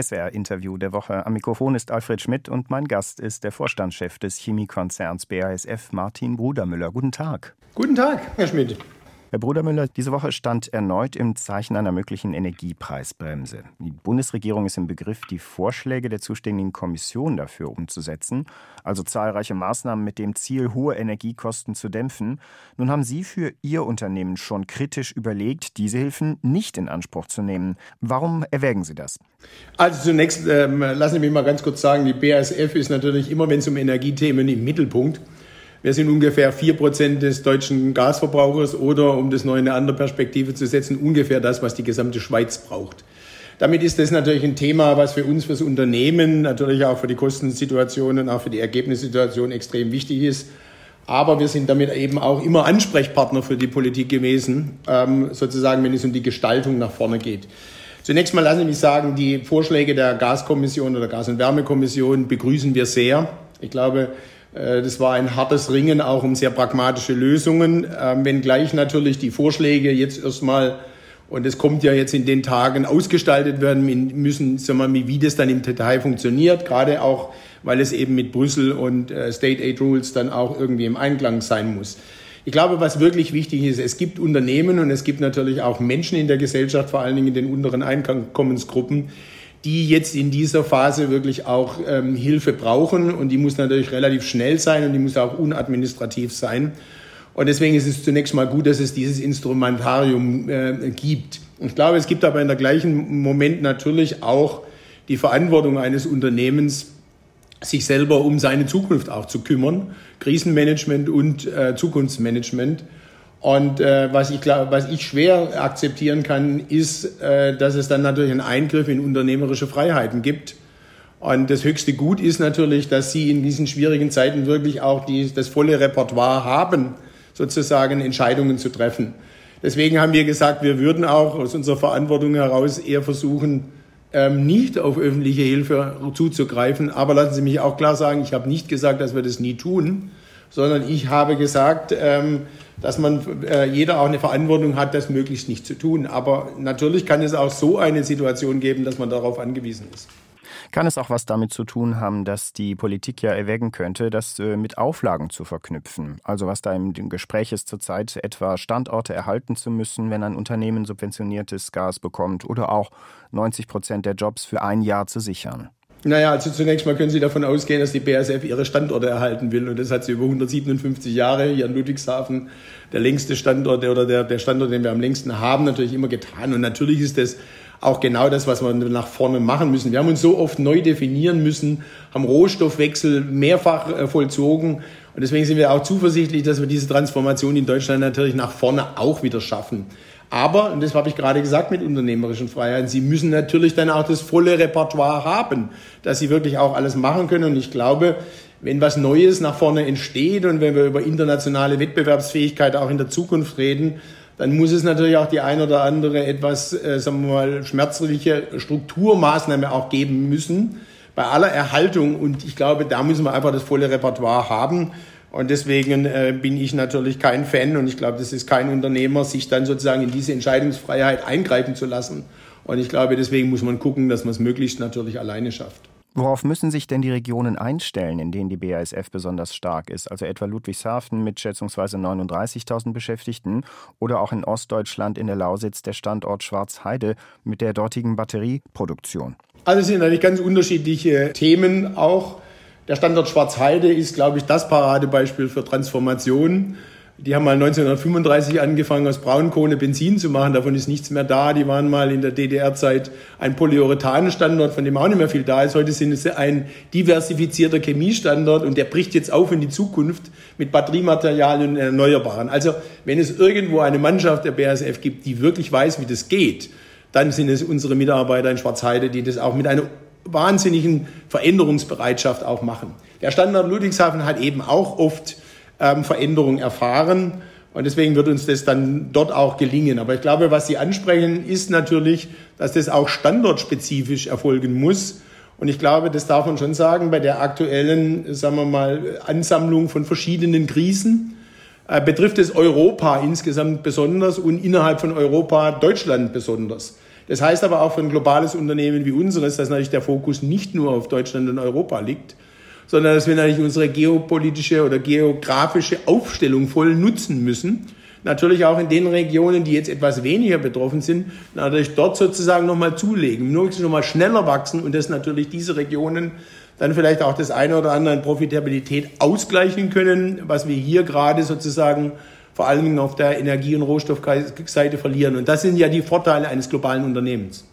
SWR-Interview der Woche. Am Mikrofon ist Alfred Schmidt und mein Gast ist der Vorstandschef des Chemiekonzerns BASF, Martin Brudermüller. Guten Tag. Guten Tag, Herr Schmidt. Herr Brudermüller, diese Woche stand erneut im Zeichen einer möglichen Energiepreisbremse. Die Bundesregierung ist im Begriff, die Vorschläge der zuständigen Kommission dafür umzusetzen, also zahlreiche Maßnahmen mit dem Ziel, hohe Energiekosten zu dämpfen. Nun haben Sie für Ihr Unternehmen schon kritisch überlegt, diese Hilfen nicht in Anspruch zu nehmen. Warum erwägen Sie das? Also zunächst ähm, lassen Sie mich mal ganz kurz sagen, die BASF ist natürlich immer, wenn es um Energiethemen im Mittelpunkt. Wir sind ungefähr vier Prozent des deutschen Gasverbrauchers oder, um das noch in eine andere Perspektive zu setzen, ungefähr das, was die gesamte Schweiz braucht. Damit ist das natürlich ein Thema, was für uns, fürs Unternehmen, natürlich auch für die Kostensituation und auch für die Ergebnissituation extrem wichtig ist. Aber wir sind damit eben auch immer Ansprechpartner für die Politik gewesen, ähm, sozusagen, wenn es um die Gestaltung nach vorne geht. Zunächst mal lassen Sie mich sagen, die Vorschläge der Gaskommission oder Gas- und Wärmekommission begrüßen wir sehr. Ich glaube, das war ein hartes Ringen auch um sehr pragmatische Lösungen, ähm, wenngleich natürlich die Vorschläge jetzt erstmal, und es kommt ja jetzt in den Tagen, ausgestaltet werden müssen, sagen wir mal, wie das dann im Detail funktioniert, gerade auch, weil es eben mit Brüssel und äh, State Aid Rules dann auch irgendwie im Einklang sein muss. Ich glaube, was wirklich wichtig ist, es gibt Unternehmen und es gibt natürlich auch Menschen in der Gesellschaft, vor allen Dingen in den unteren Einkommensgruppen, die jetzt in dieser Phase wirklich auch ähm, Hilfe brauchen. Und die muss natürlich relativ schnell sein und die muss auch unadministrativ sein. Und deswegen ist es zunächst mal gut, dass es dieses Instrumentarium äh, gibt. Ich glaube, es gibt aber in der gleichen Moment natürlich auch die Verantwortung eines Unternehmens, sich selber um seine Zukunft auch zu kümmern. Krisenmanagement und äh, Zukunftsmanagement. Und äh, was, ich, was ich schwer akzeptieren kann, ist, äh, dass es dann natürlich einen Eingriff in unternehmerische Freiheiten gibt. Und das höchste Gut ist natürlich, dass Sie in diesen schwierigen Zeiten wirklich auch die, das volle Repertoire haben, sozusagen Entscheidungen zu treffen. Deswegen haben wir gesagt, wir würden auch aus unserer Verantwortung heraus eher versuchen, ähm, nicht auf öffentliche Hilfe zuzugreifen. Aber lassen Sie mich auch klar sagen, ich habe nicht gesagt, dass wir das nie tun, sondern ich habe gesagt, ähm, dass man äh, jeder auch eine Verantwortung hat, das möglichst nicht zu tun. Aber natürlich kann es auch so eine Situation geben, dass man darauf angewiesen ist. Kann es auch was damit zu tun haben, dass die Politik ja erwägen könnte, das äh, mit Auflagen zu verknüpfen? Also was da im Gespräch ist zurzeit, etwa Standorte erhalten zu müssen, wenn ein Unternehmen subventioniertes Gas bekommt oder auch 90 Prozent der Jobs für ein Jahr zu sichern? Naja, also zunächst mal können Sie davon ausgehen, dass die BASF ihre Standorte erhalten will. Und das hat sie über 157 Jahre hier in Ludwigshafen, der längste Standort oder der, der Standort, den wir am längsten haben, natürlich immer getan. Und natürlich ist das auch genau das, was wir nach vorne machen müssen. Wir haben uns so oft neu definieren müssen, haben Rohstoffwechsel mehrfach äh, vollzogen. Und deswegen sind wir auch zuversichtlich, dass wir diese Transformation in Deutschland natürlich nach vorne auch wieder schaffen. Aber, und das habe ich gerade gesagt mit unternehmerischen Freiheiten, Sie müssen natürlich dann auch das volle Repertoire haben, dass Sie wirklich auch alles machen können. Und ich glaube, wenn was Neues nach vorne entsteht und wenn wir über internationale Wettbewerbsfähigkeit auch in der Zukunft reden, dann muss es natürlich auch die ein oder andere etwas, äh, sagen wir mal, schmerzliche Strukturmaßnahme auch geben müssen bei aller Erhaltung. Und ich glaube, da müssen wir einfach das volle Repertoire haben. Und deswegen äh, bin ich natürlich kein Fan und ich glaube, das ist kein Unternehmer, sich dann sozusagen in diese Entscheidungsfreiheit eingreifen zu lassen. Und ich glaube, deswegen muss man gucken, dass man es möglichst natürlich alleine schafft. Worauf müssen sich denn die Regionen einstellen, in denen die BASF besonders stark ist? Also etwa Ludwigshafen mit schätzungsweise 39.000 Beschäftigten oder auch in Ostdeutschland in der Lausitz der Standort Schwarzheide mit der dortigen Batterieproduktion? Also es sind eigentlich ganz unterschiedliche Themen auch. Der Standort Schwarzheide ist, glaube ich, das Paradebeispiel für Transformation. Die haben mal 1935 angefangen, aus Braunkohle Benzin zu machen. Davon ist nichts mehr da. Die waren mal in der DDR-Zeit ein Polyurethan-Standort, von dem auch nicht mehr viel da ist. Heute sind es ein diversifizierter Chemiestandort und der bricht jetzt auf in die Zukunft mit Batteriematerialien und Erneuerbaren. Also, wenn es irgendwo eine Mannschaft der BASF gibt, die wirklich weiß, wie das geht, dann sind es unsere Mitarbeiter in Schwarzheide, die das auch mit einer wahnsinnigen Veränderungsbereitschaft auch machen. Der Standort Ludwigshafen hat eben auch oft ähm, Veränderungen erfahren. Und deswegen wird uns das dann dort auch gelingen. Aber ich glaube, was Sie ansprechen, ist natürlich, dass das auch standortspezifisch erfolgen muss. Und ich glaube, das darf man schon sagen, bei der aktuellen, sagen wir mal, Ansammlung von verschiedenen Krisen äh, betrifft es Europa insgesamt besonders und innerhalb von Europa Deutschland besonders. Das heißt aber auch für ein globales Unternehmen wie unseres, dass natürlich der Fokus nicht nur auf Deutschland und Europa liegt, sondern dass wir natürlich unsere geopolitische oder geografische Aufstellung voll nutzen müssen. Natürlich auch in den Regionen, die jetzt etwas weniger betroffen sind, natürlich dort sozusagen nochmal zulegen, nur nochmal schneller wachsen und dass natürlich diese Regionen dann vielleicht auch das eine oder andere in Profitabilität ausgleichen können, was wir hier gerade sozusagen vor Dingen auf der Energie- und Rohstoffseite verlieren. Und das sind ja die Vorteile eines globalen Unternehmens.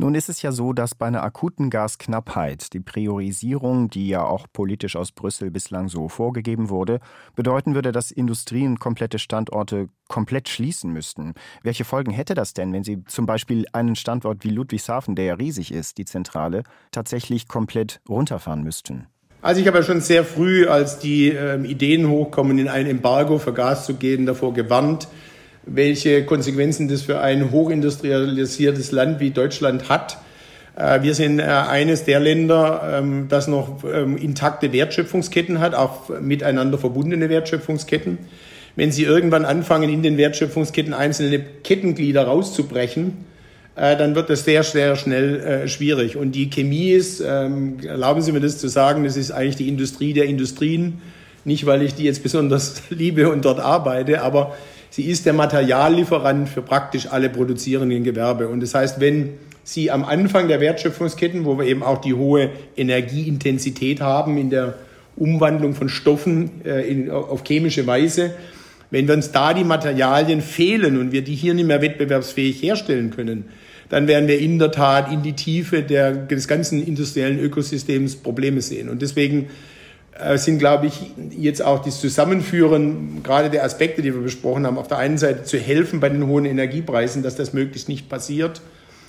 Nun ist es ja so, dass bei einer akuten Gasknappheit die Priorisierung, die ja auch politisch aus Brüssel bislang so vorgegeben wurde, bedeuten würde, dass Industrien komplette Standorte komplett schließen müssten. Welche Folgen hätte das denn, wenn Sie zum Beispiel einen Standort wie Ludwigshafen, der ja riesig ist, die Zentrale, tatsächlich komplett runterfahren müssten? Also ich habe ja schon sehr früh, als die äh, Ideen hochkommen, in ein Embargo für Gas zu gehen, davor gewarnt, welche Konsequenzen das für ein hochindustrialisiertes Land wie Deutschland hat. Äh, wir sind äh, eines der Länder, ähm, das noch ähm, intakte Wertschöpfungsketten hat, auch miteinander verbundene Wertschöpfungsketten. Wenn Sie irgendwann anfangen, in den Wertschöpfungsketten einzelne Kettenglieder rauszubrechen, äh, dann wird das sehr, sehr schnell äh, schwierig. Und die Chemie ist, ähm, erlauben Sie mir das zu sagen, das ist eigentlich die Industrie der Industrien. Nicht, weil ich die jetzt besonders liebe und dort arbeite, aber sie ist der Materiallieferant für praktisch alle produzierenden Gewerbe. Und das heißt, wenn Sie am Anfang der Wertschöpfungsketten, wo wir eben auch die hohe Energieintensität haben in der Umwandlung von Stoffen äh, in, auf chemische Weise, wenn wir uns da die Materialien fehlen und wir die hier nicht mehr wettbewerbsfähig herstellen können, dann werden wir in der Tat in die Tiefe der, des ganzen industriellen Ökosystems Probleme sehen. Und deswegen äh, sind, glaube ich, jetzt auch das Zusammenführen gerade der Aspekte, die wir besprochen haben, auf der einen Seite zu helfen bei den hohen Energiepreisen, dass das möglichst nicht passiert.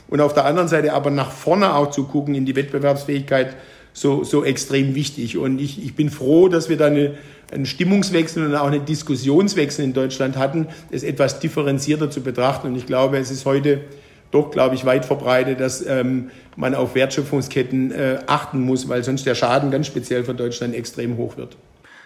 Und auf der anderen Seite aber nach vorne auch zu gucken in die Wettbewerbsfähigkeit so, so extrem wichtig. Und ich, ich bin froh, dass wir da eine, einen Stimmungswechsel und auch einen Diskussionswechsel in Deutschland hatten, es etwas differenzierter zu betrachten. Und ich glaube, es ist heute doch, glaube ich, weit verbreitet, dass ähm, man auf Wertschöpfungsketten äh, achten muss, weil sonst der Schaden ganz speziell für Deutschland extrem hoch wird.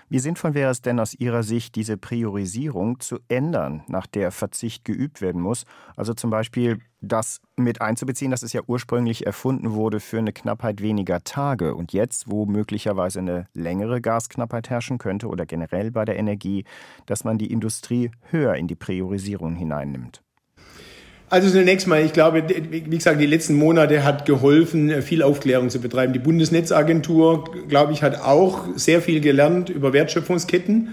Wie sinnvoll wäre es denn aus Ihrer Sicht, diese Priorisierung zu ändern, nach der Verzicht geübt werden muss? Also zum Beispiel das mit einzubeziehen, dass es ja ursprünglich erfunden wurde für eine Knappheit weniger Tage und jetzt, wo möglicherweise eine längere Gasknappheit herrschen könnte oder generell bei der Energie, dass man die Industrie höher in die Priorisierung hineinnimmt. Also zunächst mal, ich glaube, wie gesagt, die letzten Monate hat geholfen, viel Aufklärung zu betreiben. Die Bundesnetzagentur, glaube ich, hat auch sehr viel gelernt über Wertschöpfungsketten.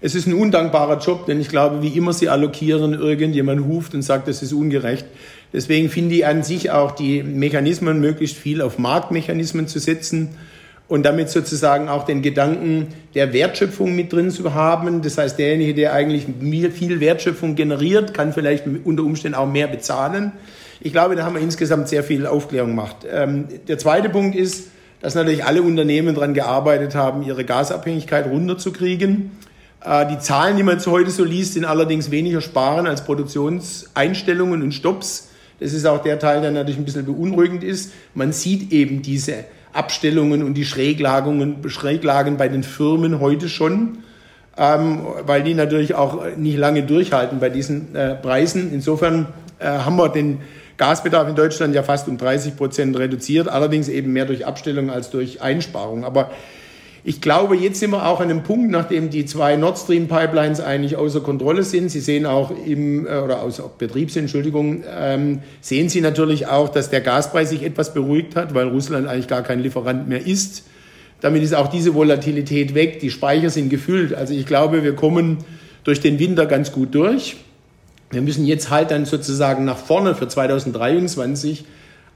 Es ist ein undankbarer Job, denn ich glaube, wie immer sie allokieren, irgendjemand ruft und sagt, das ist ungerecht. Deswegen finde ich an sich auch die Mechanismen möglichst viel auf Marktmechanismen zu setzen und damit sozusagen auch den Gedanken der Wertschöpfung mit drin zu haben. Das heißt, derjenige, der eigentlich viel Wertschöpfung generiert, kann vielleicht unter Umständen auch mehr bezahlen. Ich glaube, da haben wir insgesamt sehr viel Aufklärung gemacht. Ähm, der zweite Punkt ist, dass natürlich alle Unternehmen daran gearbeitet haben, ihre Gasabhängigkeit runterzukriegen. Äh, die Zahlen, die man heute so liest, sind allerdings weniger sparen als Produktionseinstellungen und Stops. Das ist auch der Teil, der natürlich ein bisschen beunruhigend ist. Man sieht eben diese Abstellungen und die Schräglagungen, Schräglagen bei den Firmen heute schon, ähm, weil die natürlich auch nicht lange durchhalten bei diesen äh, Preisen. Insofern äh, haben wir den Gasbedarf in Deutschland ja fast um 30 Prozent reduziert, allerdings eben mehr durch Abstellung als durch Einsparung. Aber ich glaube, jetzt sind wir auch an einem Punkt, nachdem die zwei Nord Stream Pipelines eigentlich außer Kontrolle sind. Sie sehen auch im, äh, oder außer Betrieb sind, Entschuldigung, ähm, sehen Sie natürlich auch, dass der Gaspreis sich etwas beruhigt hat, weil Russland eigentlich gar kein Lieferant mehr ist. Damit ist auch diese Volatilität weg. Die Speicher sind gefüllt. Also ich glaube, wir kommen durch den Winter ganz gut durch. Wir müssen jetzt halt dann sozusagen nach vorne für 2023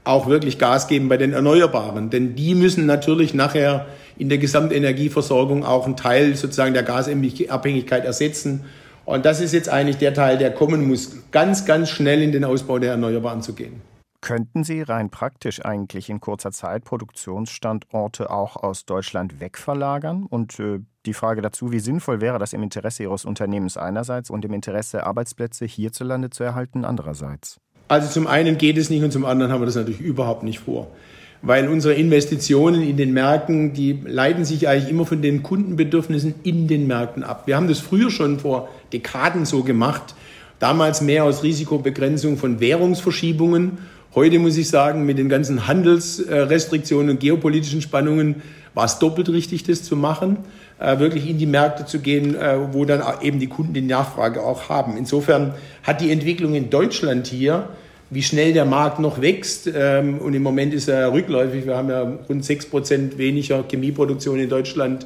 auch wirklich Gas geben bei den Erneuerbaren. Denn die müssen natürlich nachher in der Gesamtenergieversorgung auch einen Teil sozusagen der Gasabhängigkeit ersetzen. Und das ist jetzt eigentlich der Teil, der kommen muss, ganz, ganz schnell in den Ausbau der Erneuerbaren zu gehen. Könnten Sie rein praktisch eigentlich in kurzer Zeit Produktionsstandorte auch aus Deutschland wegverlagern? Und äh, die Frage dazu, wie sinnvoll wäre das im Interesse Ihres Unternehmens einerseits und im Interesse Arbeitsplätze hierzulande zu erhalten andererseits? Also zum einen geht es nicht und zum anderen haben wir das natürlich überhaupt nicht vor. Weil unsere Investitionen in den Märkten, die leiten sich eigentlich immer von den Kundenbedürfnissen in den Märkten ab. Wir haben das früher schon vor Dekaden so gemacht. Damals mehr aus Risikobegrenzung von Währungsverschiebungen. Heute muss ich sagen, mit den ganzen Handelsrestriktionen und geopolitischen Spannungen war es doppelt richtig, das zu machen, äh, wirklich in die Märkte zu gehen, äh, wo dann eben die Kunden die Nachfrage auch haben. Insofern hat die Entwicklung in Deutschland hier, wie schnell der Markt noch wächst, ähm, und im Moment ist er rückläufig, wir haben ja rund sechs Prozent weniger Chemieproduktion in Deutschland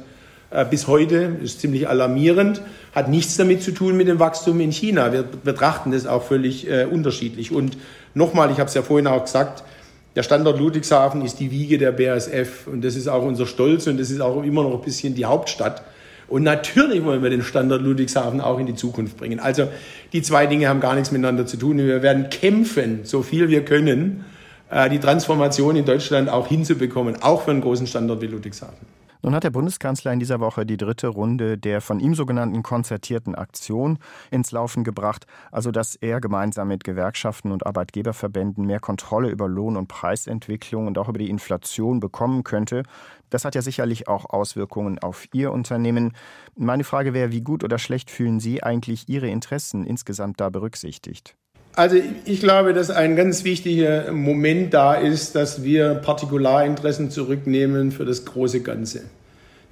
äh, bis heute, ist ziemlich alarmierend, hat nichts damit zu tun mit dem Wachstum in China. Wir betrachten das auch völlig unterschiedlich. Und nochmal, ich habe es ja vorhin auch gesagt, der Standort Ludwigshafen ist die Wiege der BASF und das ist auch unser Stolz und das ist auch immer noch ein bisschen die Hauptstadt. Und natürlich wollen wir den Standort Ludwigshafen auch in die Zukunft bringen. Also die zwei Dinge haben gar nichts miteinander zu tun. Wir werden kämpfen, so viel wir können, äh, die Transformation in Deutschland auch hinzubekommen, auch für einen großen Standort wie Ludwigshafen. Nun hat der Bundeskanzler in dieser Woche die dritte Runde der von ihm sogenannten konzertierten Aktion ins Laufen gebracht, also dass er gemeinsam mit Gewerkschaften und Arbeitgeberverbänden mehr Kontrolle über Lohn- und Preisentwicklung und auch über die Inflation bekommen könnte. Das hat ja sicherlich auch Auswirkungen auf Ihr Unternehmen. Meine Frage wäre, wie gut oder schlecht fühlen Sie eigentlich Ihre Interessen insgesamt da berücksichtigt? Also ich glaube, dass ein ganz wichtiger Moment da ist, dass wir Partikularinteressen zurücknehmen für das große Ganze.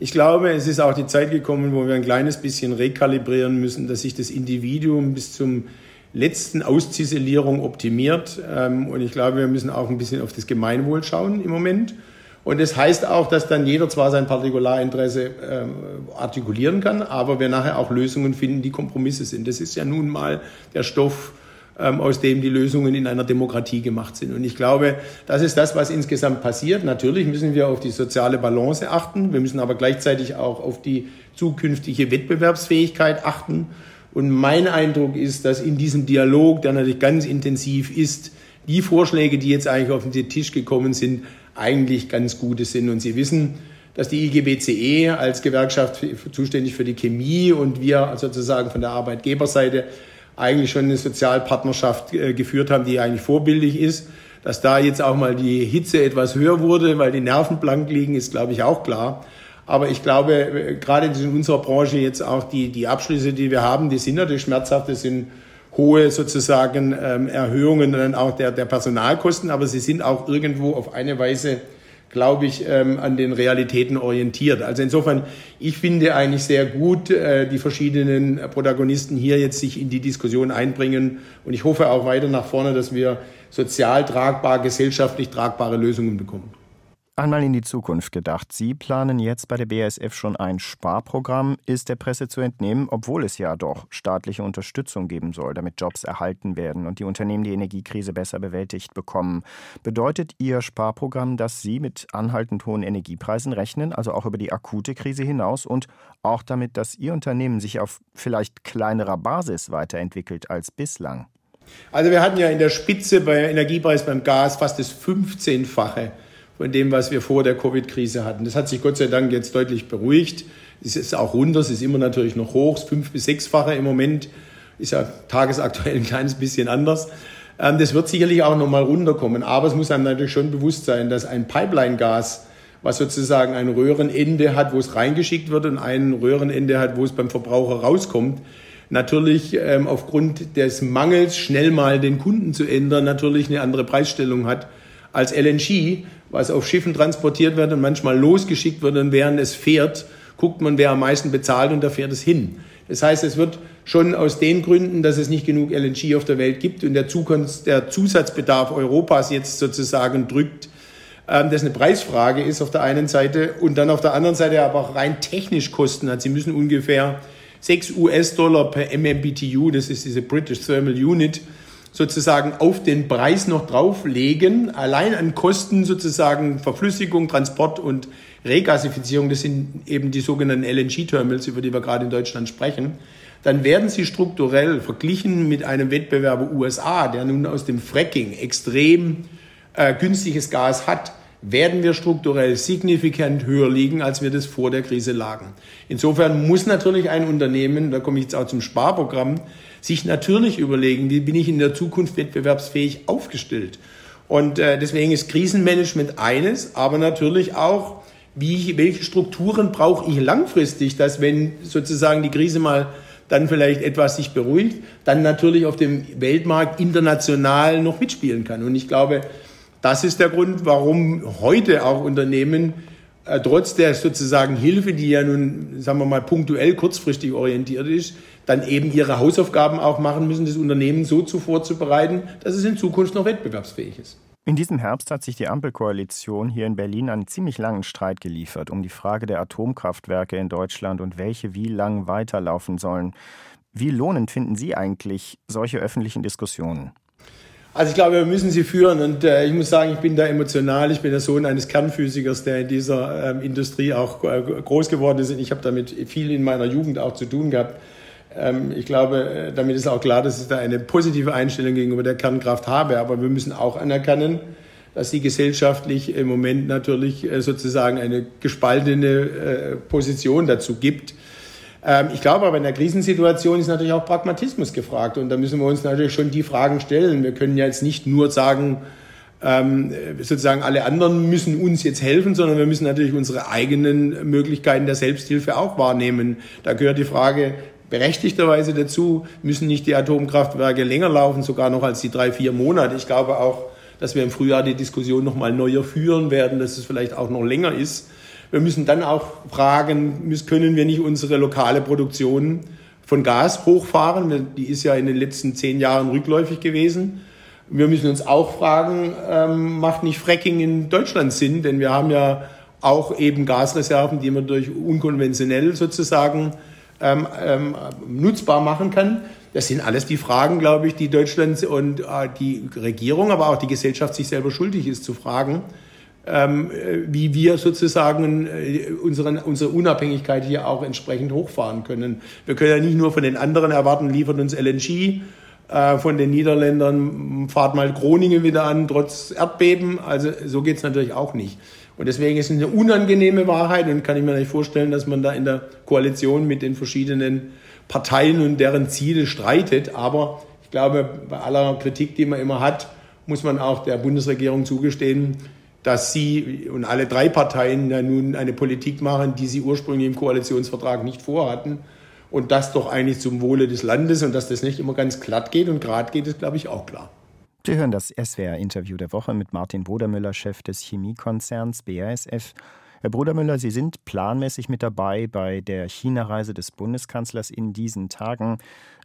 Ich glaube, es ist auch die Zeit gekommen, wo wir ein kleines bisschen rekalibrieren müssen, dass sich das Individuum bis zum letzten Ausziselierung optimiert. Ähm, und ich glaube, wir müssen auch ein bisschen auf das Gemeinwohl schauen im Moment. Und das heißt auch, dass dann jeder zwar sein Partikularinteresse ähm, artikulieren kann, aber wir nachher auch Lösungen finden, die Kompromisse sind. Das ist ja nun mal der Stoff aus dem die Lösungen in einer Demokratie gemacht sind. Und ich glaube, das ist das, was insgesamt passiert. Natürlich müssen wir auf die soziale Balance achten. Wir müssen aber gleichzeitig auch auf die zukünftige Wettbewerbsfähigkeit achten. Und mein Eindruck ist, dass in diesem Dialog, der natürlich ganz intensiv ist, die Vorschläge, die jetzt eigentlich auf den Tisch gekommen sind, eigentlich ganz gute sind. Und Sie wissen, dass die IGBCE als Gewerkschaft zuständig für die Chemie und wir sozusagen von der Arbeitgeberseite eigentlich schon eine Sozialpartnerschaft äh, geführt haben, die eigentlich vorbildlich ist. Dass da jetzt auch mal die Hitze etwas höher wurde, weil die Nerven blank liegen, ist, glaube ich, auch klar. Aber ich glaube, äh, gerade in unserer Branche jetzt auch die, die Abschlüsse, die wir haben, die sind natürlich schmerzhaft. Das sind hohe sozusagen ähm, Erhöhungen dann auch der, der Personalkosten, aber sie sind auch irgendwo auf eine Weise glaube ich, ähm, an den Realitäten orientiert. Also insofern, ich finde eigentlich sehr gut, äh, die verschiedenen Protagonisten hier jetzt sich in die Diskussion einbringen. Und ich hoffe auch weiter nach vorne, dass wir sozial tragbar, gesellschaftlich tragbare Lösungen bekommen. Einmal in die Zukunft gedacht. Sie planen jetzt bei der BASF schon ein Sparprogramm, ist der Presse zu entnehmen, obwohl es ja doch staatliche Unterstützung geben soll, damit Jobs erhalten werden und die Unternehmen die Energiekrise besser bewältigt bekommen. Bedeutet Ihr Sparprogramm, dass Sie mit anhaltend hohen Energiepreisen rechnen, also auch über die akute Krise hinaus und auch damit, dass Ihr Unternehmen sich auf vielleicht kleinerer Basis weiterentwickelt als bislang? Also wir hatten ja in der Spitze bei Energiepreis beim Gas fast das 15-fache von dem, was wir vor der Covid-Krise hatten. Das hat sich Gott sei Dank jetzt deutlich beruhigt. Es ist auch runter, es ist immer natürlich noch hoch, fünf- bis sechsfache im Moment, ist ja tagesaktuell ein kleines bisschen anders. Ähm, das wird sicherlich auch nochmal runterkommen, aber es muss einem natürlich schon bewusst sein, dass ein Pipeline-Gas, was sozusagen ein Röhrenende hat, wo es reingeschickt wird und ein Röhrenende hat, wo es beim Verbraucher rauskommt, natürlich ähm, aufgrund des Mangels schnell mal den Kunden zu ändern, natürlich eine andere Preisstellung hat als LNG, was auf Schiffen transportiert wird und manchmal losgeschickt wird und während es fährt, guckt man, wer am meisten bezahlt und da fährt es hin. Das heißt, es wird schon aus den Gründen, dass es nicht genug LNG auf der Welt gibt und der, Zukunft, der Zusatzbedarf Europas jetzt sozusagen drückt, ähm, das eine Preisfrage ist auf der einen Seite und dann auf der anderen Seite aber auch rein technisch Kosten hat. Sie müssen ungefähr 6 US-Dollar per MMBTU, das ist diese British Thermal Unit, sozusagen auf den Preis noch drauflegen, allein an Kosten sozusagen Verflüssigung, Transport und Regasifizierung, das sind eben die sogenannten LNG-Terminals, über die wir gerade in Deutschland sprechen, dann werden sie strukturell verglichen mit einem Wettbewerber USA, der nun aus dem Fracking extrem äh, günstiges Gas hat, werden wir strukturell signifikant höher liegen, als wir das vor der Krise lagen. Insofern muss natürlich ein Unternehmen, da komme ich jetzt auch zum Sparprogramm, sich natürlich überlegen, wie bin ich in der Zukunft wettbewerbsfähig aufgestellt. Und äh, deswegen ist Krisenmanagement eines, aber natürlich auch, wie, welche Strukturen brauche ich langfristig, dass wenn sozusagen die Krise mal dann vielleicht etwas sich beruhigt, dann natürlich auf dem Weltmarkt international noch mitspielen kann. Und ich glaube, das ist der Grund, warum heute auch Unternehmen äh, trotz der sozusagen Hilfe, die ja nun, sagen wir mal, punktuell kurzfristig orientiert ist, dann eben ihre Hausaufgaben auch machen müssen, das Unternehmen so zu vorzubereiten, dass es in Zukunft noch wettbewerbsfähig ist. In diesem Herbst hat sich die Ampelkoalition hier in Berlin einen ziemlich langen Streit geliefert um die Frage der Atomkraftwerke in Deutschland und welche wie lang weiterlaufen sollen. Wie lohnend finden Sie eigentlich solche öffentlichen Diskussionen? Also ich glaube, wir müssen sie führen und äh, ich muss sagen, ich bin da emotional. Ich bin der Sohn eines Kernphysikers, der in dieser ähm, Industrie auch äh, groß geworden ist. Ich habe damit viel in meiner Jugend auch zu tun gehabt. Ähm, ich glaube, äh, damit ist auch klar, dass ich da eine positive Einstellung gegenüber der Kernkraft habe. Aber wir müssen auch anerkennen, dass sie gesellschaftlich im Moment natürlich äh, sozusagen eine gespaltene äh, Position dazu gibt. Ähm, ich glaube aber in der Krisensituation ist natürlich auch Pragmatismus gefragt und da müssen wir uns natürlich schon die Fragen stellen. Wir können ja jetzt nicht nur sagen, ähm, sozusagen alle anderen müssen uns jetzt helfen, sondern wir müssen natürlich unsere eigenen Möglichkeiten der Selbsthilfe auch wahrnehmen. Da gehört die Frage berechtigterweise dazu, müssen nicht die Atomkraftwerke länger laufen, sogar noch als die drei, vier Monate. Ich glaube auch, dass wir im Frühjahr die Diskussion noch mal neuer führen werden, dass es vielleicht auch noch länger ist. Wir müssen dann auch fragen, können wir nicht unsere lokale Produktion von Gas hochfahren? Die ist ja in den letzten zehn Jahren rückläufig gewesen. Wir müssen uns auch fragen, ähm, macht nicht Fracking in Deutschland Sinn? Denn wir haben ja auch eben Gasreserven, die man durch unkonventionell sozusagen ähm, ähm, nutzbar machen kann. Das sind alles die Fragen, glaube ich, die Deutschland und äh, die Regierung, aber auch die Gesellschaft sich selber schuldig ist zu fragen ähm, wie wir sozusagen äh, unseren, unsere Unabhängigkeit hier auch entsprechend hochfahren können. Wir können ja nicht nur von den anderen erwarten, liefern uns LNG, äh, von den Niederländern fahrt mal Groningen wieder an, trotz Erdbeben. Also so geht's natürlich auch nicht. Und deswegen ist es eine unangenehme Wahrheit und kann ich mir nicht vorstellen, dass man da in der Koalition mit den verschiedenen Parteien und deren Ziele streitet. Aber ich glaube, bei aller Kritik, die man immer hat, muss man auch der Bundesregierung zugestehen, dass sie und alle drei Parteien ja nun eine Politik machen, die sie ursprünglich im Koalitionsvertrag nicht vorhatten. Und das doch eigentlich zum Wohle des Landes und dass das nicht immer ganz glatt geht und gerade geht, ist, glaube ich, auch klar. Sie hören das SWR-Interview der Woche mit Martin Bodermüller, Chef des Chemiekonzerns BASF. Herr Brudermüller, Sie sind planmäßig mit dabei bei der China-Reise des Bundeskanzlers in diesen Tagen.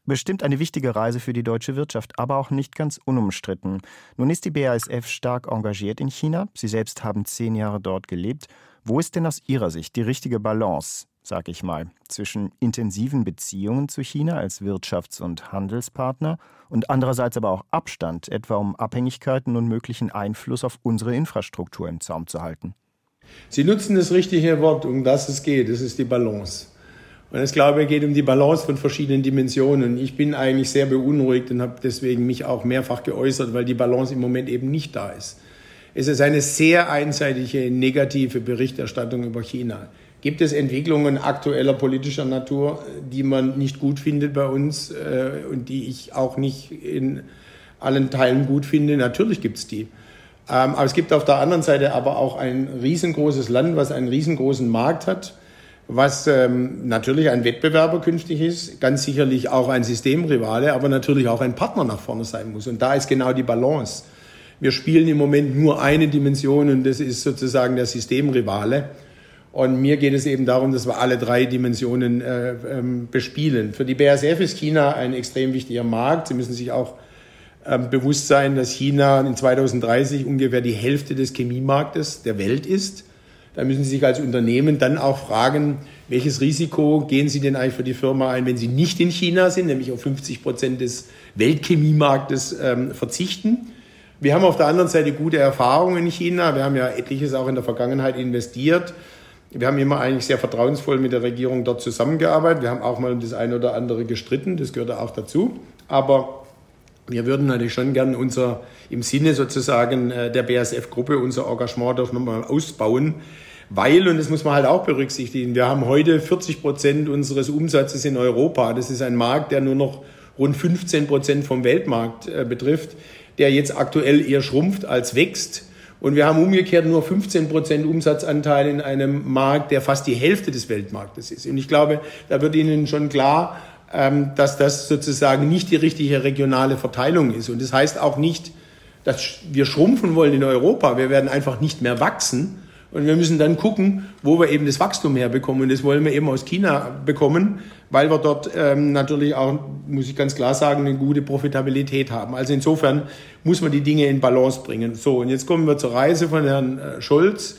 Bestimmt eine wichtige Reise für die deutsche Wirtschaft, aber auch nicht ganz unumstritten. Nun ist die BASF stark engagiert in China. Sie selbst haben zehn Jahre dort gelebt. Wo ist denn aus Ihrer Sicht die richtige Balance, sag ich mal, zwischen intensiven Beziehungen zu China als Wirtschafts- und Handelspartner und andererseits aber auch Abstand, etwa um Abhängigkeiten und möglichen Einfluss auf unsere Infrastruktur im Zaum zu halten? Sie nutzen das richtige Wort, um das es geht. Das ist die Balance. Und es glaube ich geht um die Balance von verschiedenen Dimensionen. Ich bin eigentlich sehr beunruhigt und habe deswegen mich auch mehrfach geäußert, weil die Balance im Moment eben nicht da ist. Es ist eine sehr einseitige negative Berichterstattung über China. Gibt es Entwicklungen aktueller politischer Natur, die man nicht gut findet bei uns äh, und die ich auch nicht in allen Teilen gut finde? Natürlich gibt es die. Ähm, aber es gibt auf der anderen Seite aber auch ein riesengroßes Land, was einen riesengroßen Markt hat, was ähm, natürlich ein Wettbewerber künftig ist, ganz sicherlich auch ein Systemrivale, aber natürlich auch ein Partner nach vorne sein muss. Und da ist genau die Balance. Wir spielen im Moment nur eine Dimension und das ist sozusagen der Systemrivale. Und mir geht es eben darum, dass wir alle drei Dimensionen äh, ähm, bespielen. Für die BASF ist China ein extrem wichtiger Markt. Sie müssen sich auch ähm, bewusst sein, dass China in 2030 ungefähr die Hälfte des Chemiemarktes der Welt ist. Da müssen Sie sich als Unternehmen dann auch fragen, welches Risiko gehen Sie denn eigentlich für die Firma ein, wenn Sie nicht in China sind, nämlich auf 50 Prozent des Weltchemiemarktes ähm, verzichten. Wir haben auf der anderen Seite gute Erfahrungen in China. Wir haben ja etliches auch in der Vergangenheit investiert. Wir haben immer eigentlich sehr vertrauensvoll mit der Regierung dort zusammengearbeitet. Wir haben auch mal das eine oder andere gestritten, das gehört auch dazu. Aber wir würden natürlich schon gern unser, im Sinne sozusagen äh, der BASF-Gruppe, unser Engagement doch nochmal ausbauen. Weil, und das muss man halt auch berücksichtigen, wir haben heute 40 Prozent unseres Umsatzes in Europa. Das ist ein Markt, der nur noch rund 15 Prozent vom Weltmarkt äh, betrifft, der jetzt aktuell eher schrumpft als wächst. Und wir haben umgekehrt nur 15 Prozent Umsatzanteil in einem Markt, der fast die Hälfte des Weltmarktes ist. Und ich glaube, da wird Ihnen schon klar, ähm, dass das sozusagen nicht die richtige regionale Verteilung ist. Und das heißt auch nicht, dass wir schrumpfen wollen in Europa. Wir werden einfach nicht mehr wachsen. Und wir müssen dann gucken, wo wir eben das Wachstum herbekommen. Und das wollen wir eben aus China bekommen, weil wir dort ähm, natürlich auch, muss ich ganz klar sagen, eine gute Profitabilität haben. Also insofern muss man die Dinge in Balance bringen. So, und jetzt kommen wir zur Reise von Herrn äh, Scholz.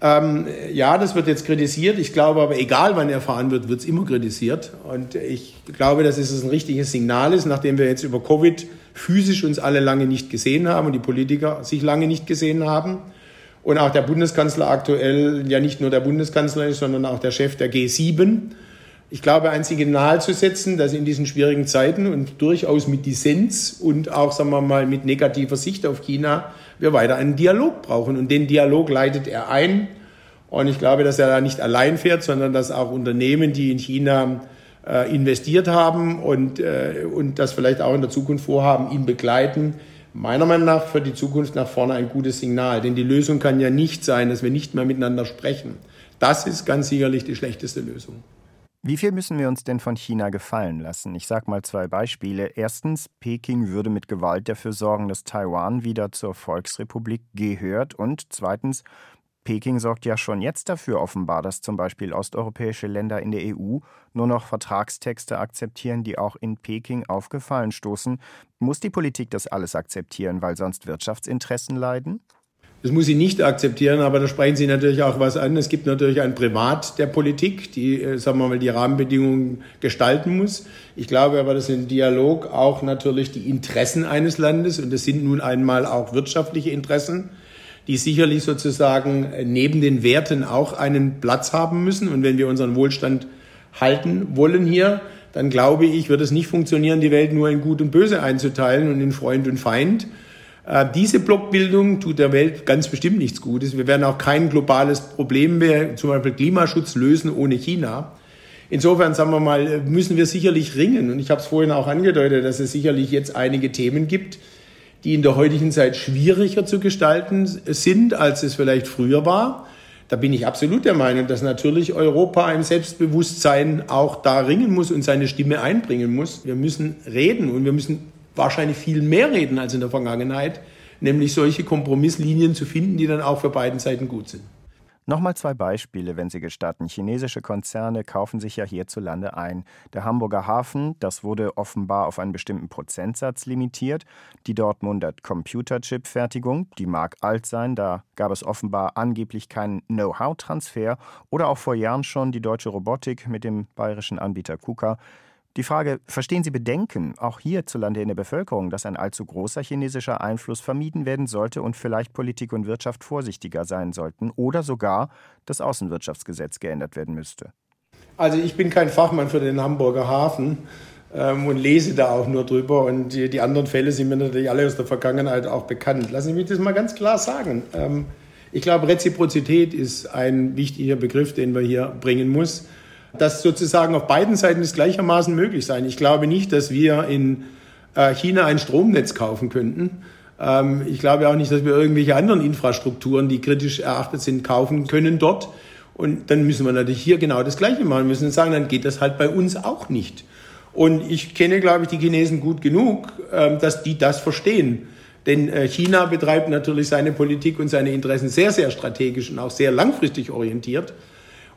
Ähm, ja, das wird jetzt kritisiert. Ich glaube aber, egal wann er fahren wird, wird es immer kritisiert. Und ich glaube, dass es ein richtiges Signal ist, nachdem wir jetzt über Covid physisch uns alle lange nicht gesehen haben und die Politiker sich lange nicht gesehen haben und auch der Bundeskanzler aktuell ja nicht nur der Bundeskanzler ist, sondern auch der Chef der G7. Ich glaube, ein Signal zu setzen, dass in diesen schwierigen Zeiten und durchaus mit Dissens und auch, sagen wir mal, mit negativer Sicht auf China wir weiter einen Dialog brauchen. Und den Dialog leitet er ein. Und ich glaube, dass er da nicht allein fährt, sondern dass auch Unternehmen, die in China äh, investiert haben und, äh, und das vielleicht auch in der Zukunft vorhaben, ihn begleiten, meiner Meinung nach für die Zukunft nach vorne ein gutes Signal. Denn die Lösung kann ja nicht sein, dass wir nicht mehr miteinander sprechen. Das ist ganz sicherlich die schlechteste Lösung. Wie viel müssen wir uns denn von China gefallen lassen? Ich sage mal zwei Beispiele. Erstens, Peking würde mit Gewalt dafür sorgen, dass Taiwan wieder zur Volksrepublik gehört. Und zweitens, Peking sorgt ja schon jetzt dafür offenbar, dass zum Beispiel osteuropäische Länder in der EU nur noch Vertragstexte akzeptieren, die auch in Peking aufgefallen stoßen. Muss die Politik das alles akzeptieren, weil sonst Wirtschaftsinteressen leiden? Das muss sie nicht akzeptieren, aber da sprechen Sie natürlich auch was an. Es gibt natürlich ein Privat der Politik, die, äh, sagen wir mal, die Rahmenbedingungen gestalten muss. Ich glaube aber, dass im Dialog auch natürlich die Interessen eines Landes, und das sind nun einmal auch wirtschaftliche Interessen, die sicherlich sozusagen neben den Werten auch einen Platz haben müssen. Und wenn wir unseren Wohlstand halten wollen hier, dann glaube ich, wird es nicht funktionieren, die Welt nur in Gut und Böse einzuteilen und in Freund und Feind. Äh, diese Blockbildung tut der Welt ganz bestimmt nichts Gutes. Wir werden auch kein globales Problem mehr, zum Beispiel Klimaschutz, lösen ohne China. Insofern, sagen wir mal, müssen wir sicherlich ringen. Und ich habe es vorhin auch angedeutet, dass es sicherlich jetzt einige Themen gibt, die in der heutigen Zeit schwieriger zu gestalten sind, als es vielleicht früher war. Da bin ich absolut der Meinung, dass natürlich Europa im Selbstbewusstsein auch da ringen muss und seine Stimme einbringen muss. Wir müssen reden und wir müssen wahrscheinlich viel mehr reden als in der Vergangenheit, nämlich solche Kompromisslinien zu finden, die dann auch für beiden Seiten gut sind. Nochmal zwei Beispiele, wenn Sie gestatten. Chinesische Konzerne kaufen sich ja hierzulande ein. Der Hamburger Hafen, das wurde offenbar auf einen bestimmten Prozentsatz limitiert. Die Dortmunder Computerchip-Fertigung, die mag alt sein, da gab es offenbar angeblich keinen Know-how-Transfer. Oder auch vor Jahren schon die deutsche Robotik mit dem bayerischen Anbieter KUKA. Die Frage, verstehen Sie Bedenken, auch hierzulande in der Bevölkerung, dass ein allzu großer chinesischer Einfluss vermieden werden sollte und vielleicht Politik und Wirtschaft vorsichtiger sein sollten oder sogar das Außenwirtschaftsgesetz geändert werden müsste? Also ich bin kein Fachmann für den Hamburger Hafen ähm, und lese da auch nur drüber und die, die, anderen Fälle sind mir natürlich alle aus der Vergangenheit auch bekannt. Lassen Sie mich das mal ganz klar sagen. Ähm, ich glaube, Reziprozität ist ein wichtiger Begriff, den wir hier bringen muss das sozusagen auf beiden Seiten ist gleichermaßen möglich sein. Ich glaube nicht, dass wir in äh, China ein Stromnetz kaufen könnten. Ähm, ich glaube auch nicht, dass wir irgendwelche anderen Infrastrukturen, die kritisch erachtet sind, kaufen können dort. Und dann müssen wir natürlich hier genau das Gleiche machen. Wir müssen sagen, dann geht das halt bei uns auch nicht. Und ich kenne, glaube ich, die Chinesen gut genug, ähm, dass die das verstehen. Denn äh, China betreibt natürlich seine Politik und seine Interessen sehr, sehr strategisch und auch sehr langfristig orientiert.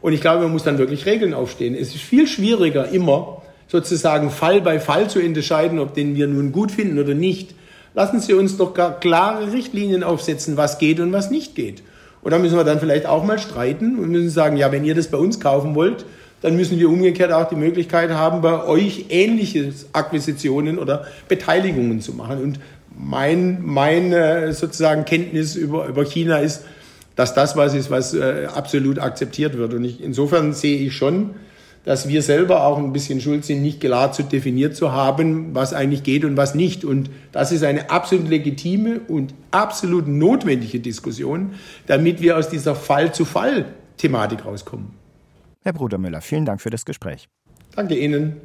Und ich glaube, man muss dann wirklich Regeln aufstehen. Es ist viel schwieriger, immer sozusagen Fall bei Fall zu entscheiden, ob den wir nun gut finden oder nicht. Lassen Sie uns doch klare Richtlinien aufsetzen, was geht und was nicht geht. Und da müssen wir dann vielleicht auch mal streiten und müssen sagen, ja, wenn ihr das bei uns kaufen wollt, dann müssen wir umgekehrt auch die Möglichkeit haben, bei euch ähnliche Akquisitionen oder Beteiligungen zu machen. Und mein, meine sozusagen Kenntnis über, über China ist, dass das was ist, was äh, absolut akzeptiert wird. Und ich, insofern sehe ich schon, dass wir selber auch ein bisschen schuld sind, nicht klar zu definiert zu haben, was eigentlich geht und was nicht. Und das ist eine absolut legitime und absolut notwendige Diskussion, damit wir aus dieser Fall-zu-Fall-Thematik rauskommen. Herr Bruder Müller, vielen Dank für das Gespräch. Danke Ihnen.